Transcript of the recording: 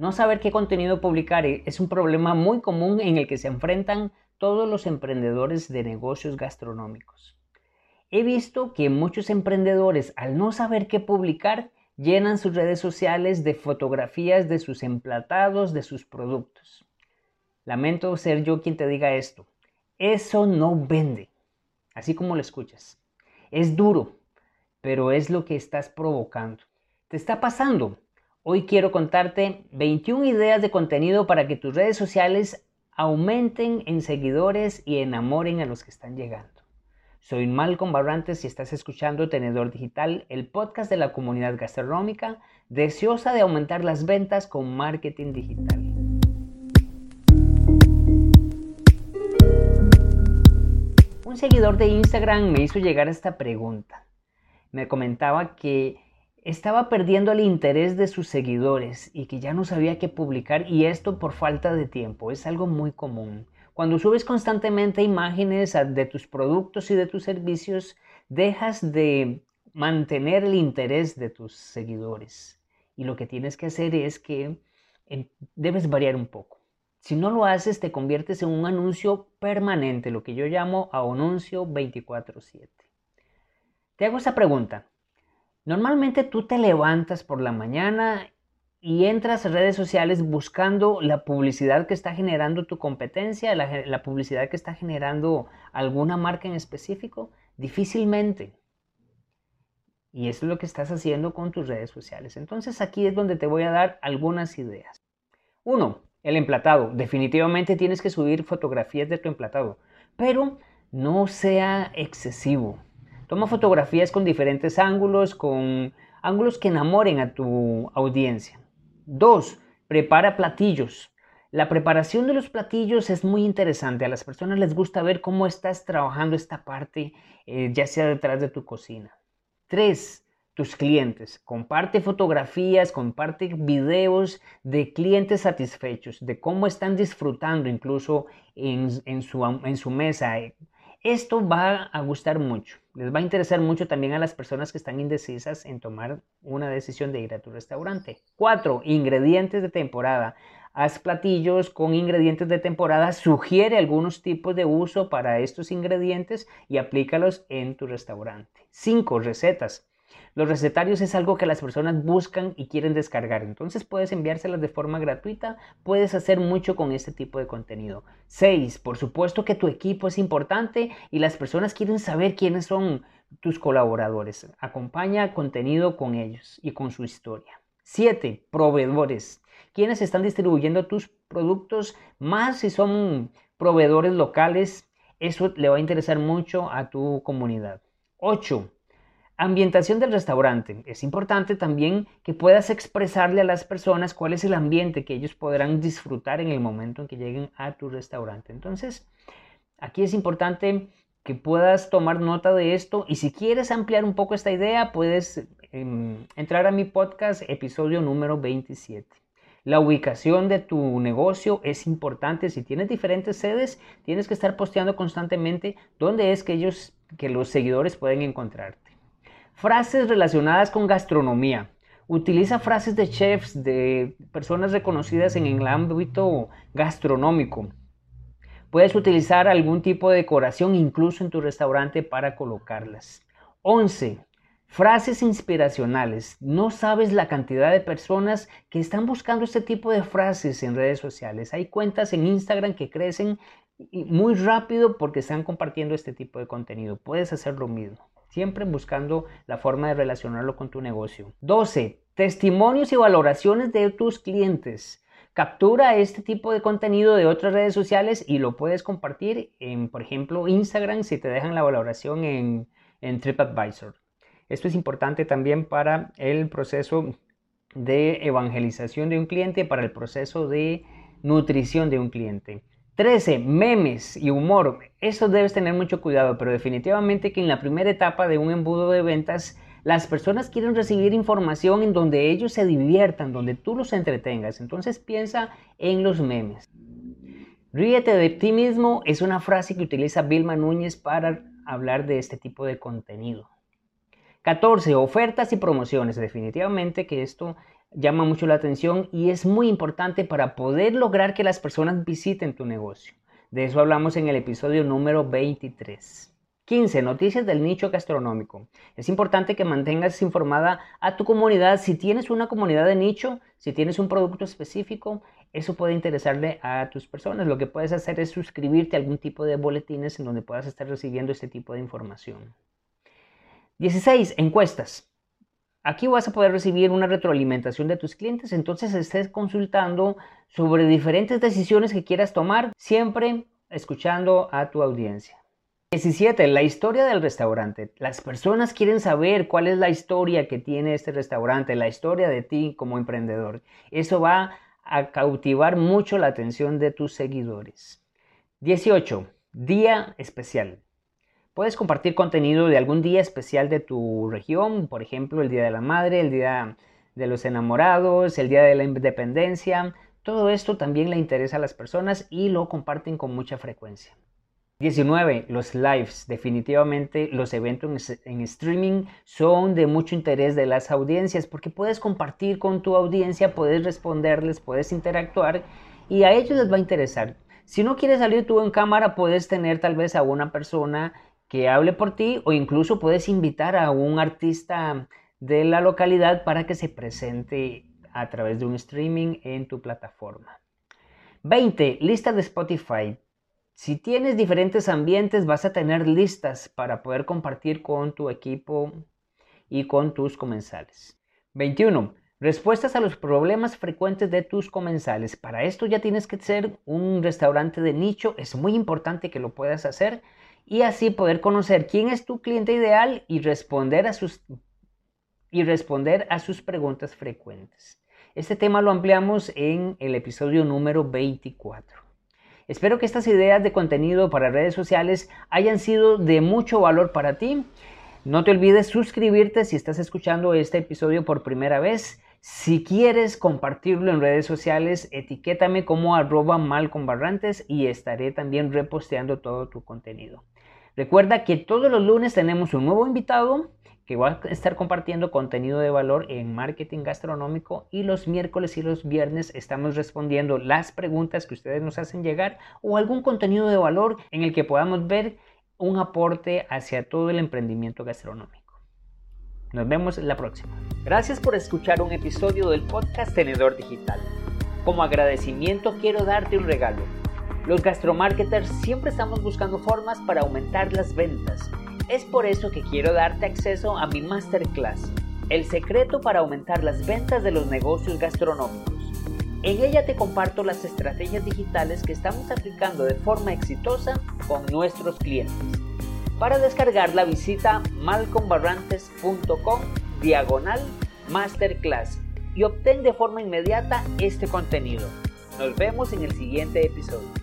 No saber qué contenido publicar es un problema muy común en el que se enfrentan todos los emprendedores de negocios gastronómicos. He visto que muchos emprendedores, al no saber qué publicar, llenan sus redes sociales de fotografías de sus emplatados, de sus productos. Lamento ser yo quien te diga esto. Eso no vende, así como lo escuchas. Es duro, pero es lo que estás provocando. ¿Te está pasando? Hoy quiero contarte 21 ideas de contenido para que tus redes sociales aumenten en seguidores y enamoren a los que están llegando. Soy Malcolm Barrantes y estás escuchando Tenedor Digital, el podcast de la comunidad gastronómica deseosa de aumentar las ventas con marketing digital. Un seguidor de Instagram me hizo llegar esta pregunta. Me comentaba que estaba perdiendo el interés de sus seguidores y que ya no sabía qué publicar y esto por falta de tiempo. Es algo muy común. Cuando subes constantemente imágenes de tus productos y de tus servicios, dejas de mantener el interés de tus seguidores. Y lo que tienes que hacer es que debes variar un poco. Si no lo haces, te conviertes en un anuncio permanente, lo que yo llamo anuncio 24/7. Te hago esa pregunta. Normalmente tú te levantas por la mañana y entras a redes sociales buscando la publicidad que está generando tu competencia, la, publicidad que está generando alguna marca en específico. Difícilmente. Y eso es lo que estás haciendo con tus redes sociales. Entonces aquí es donde te voy a dar algunas ideas. Uno, el emplatado. Definitivamente tienes que subir fotografías de tu emplatado, pero no sea excesivo. Toma fotografías con diferentes ángulos, con ángulos que enamoren a tu audiencia. Dos, prepara platillos. La preparación de los platillos es muy interesante. A las personas les gusta ver cómo estás trabajando esta parte, eh, ya sea detrás de tu cocina. Tres, tus clientes. Comparte fotografías, comparte videos de clientes satisfechos, de cómo están disfrutando incluso en, su, en su mesa. Esto va a gustar mucho. Les va a interesar mucho también a las personas que están indecisas en tomar una decisión de ir a tu restaurante. Cuatro, ingredientes de temporada. Haz platillos con ingredientes de temporada, sugiere algunos tipos de uso para estos ingredientes y aplícalos en tu restaurante. Cinco, recetas. Los recetarios es algo que las personas buscan y quieren descargar, entonces puedes enviárselas de forma gratuita, puedes hacer mucho con este tipo de contenido. 6. Por supuesto que tu equipo es importante y las personas quieren saber quiénes son tus colaboradores. Acompaña contenido con ellos y con su historia. 7. Proveedores. ¿Quiénes están distribuyendo tus productos? Más si son proveedores locales, eso le va a interesar mucho a tu comunidad. 8 Ambientación del restaurante. Es importante también que puedas expresarle a las personas cuál es el ambiente que ellos podrán disfrutar en el momento en que lleguen a tu restaurante. Entonces, aquí es importante que puedas tomar nota de esto y si quieres ampliar un poco esta idea, puedes em, entrar a mi podcast episodio número 27. La ubicación de tu negocio es importante. Si tienes diferentes sedes, tienes que estar posteando constantemente dónde es que ellos, que los seguidores pueden encontrarte. Frases relacionadas con gastronomía. Utiliza frases de chefs, de personas reconocidas en el ámbito gastronómico. Puedes utilizar algún tipo de decoración incluso en tu restaurante para colocarlas. 11. Frases inspiracionales. No sabes la cantidad de personas que están buscando este tipo de frases en redes sociales. Hay cuentas en Instagram que crecen muy rápido porque están compartiendo este tipo de contenido. Puedes hacer lo mismo siempre buscando la forma de relacionarlo con tu negocio. 12. Testimonios y valoraciones de tus clientes. Captura este tipo de contenido de otras redes sociales y lo puedes compartir en, por ejemplo, Instagram si te dejan la valoración en, en TripAdvisor. Esto es importante también para el proceso de evangelización de un cliente, para el proceso de nutrición de un cliente. 13. Memes y humor. Eso debes tener mucho cuidado, pero definitivamente que en la primera etapa de un embudo de ventas, las personas quieren recibir información en donde ellos se diviertan, donde tú los entretengas. Entonces piensa en los memes. Ríete de ti mismo es una frase que utiliza Vilma Núñez para hablar de este tipo de contenido. 14. Ofertas y promociones. Definitivamente que esto llama mucho la atención y es muy importante para poder lograr que las personas visiten tu negocio. De eso hablamos en el episodio número 23. 15. Noticias del nicho gastronómico. Es importante que mantengas informada a tu comunidad. Si tienes una comunidad de nicho, si tienes un producto específico, eso puede interesarle a tus personas. Lo que puedes hacer es suscribirte a algún tipo de boletines en donde puedas estar recibiendo este tipo de información. 16. Encuestas. Aquí vas a poder recibir una retroalimentación de tus clientes, entonces estés consultando sobre diferentes decisiones que quieras tomar, siempre escuchando a tu audiencia. 17. La historia del restaurante. Las personas quieren saber cuál es la historia que tiene este restaurante, la historia de ti como emprendedor. Eso va a cautivar mucho la atención de tus seguidores. 18. Día especial. Puedes compartir contenido de algún día especial de tu región, por ejemplo, el Día de la Madre, el Día de los Enamorados, el Día de la Independencia. Todo esto también le interesa a las personas y lo comparten con mucha frecuencia. 19. Los lives. Definitivamente los eventos en streaming son de mucho interés de las audiencias porque puedes compartir con tu audiencia, puedes responderles, puedes interactuar y a ellos les va a interesar. Si no quieres salir tú en cámara, puedes tener tal vez a una persona que hable por ti o incluso puedes invitar a un artista de la localidad para que se presente a través de un streaming en tu plataforma. 20. Lista de Spotify. Si tienes diferentes ambientes, vas a tener listas para poder compartir con tu equipo y con tus comensales. 21. Respuestas a los problemas frecuentes de tus comensales. Para esto ya tienes que ser un restaurante de nicho. Es muy importante que lo puedas hacer y así poder conocer quién es tu cliente ideal y responder a sus, y responder a sus preguntas frecuentes. Este tema lo ampliamos en el episodio número 24. Espero que estas ideas de contenido para redes sociales hayan sido de mucho valor para ti. No te olvides suscribirte si estás escuchando este episodio por primera vez. Si quieres compartirlo en redes sociales, etiquétame como arroba malconbarrantes y estaré también reposteando todo tu contenido. Recuerda que todos los lunes tenemos un nuevo invitado que va a estar compartiendo contenido de valor en marketing gastronómico y los miércoles y los viernes estamos respondiendo las preguntas que ustedes nos hacen llegar o algún contenido de valor en el que podamos ver un aporte hacia todo el emprendimiento gastronómico. Nos vemos la próxima. Gracias por escuchar un episodio del podcast Tenedor Digital. Como agradecimiento quiero darte un regalo. Los gastromarketers siempre estamos buscando formas para aumentar las ventas es por eso que quiero darte acceso a mi masterclass, El secreto para aumentar las ventas de los negocios gastronómicos. En ella te comparto las estrategias digitales que estamos aplicando de forma exitosa con nuestros clientes. Para descargarla visita malcombarrantes.com diagonal masterclass y obtén de forma inmediata este contenido. Nos vemos en el siguiente episodio.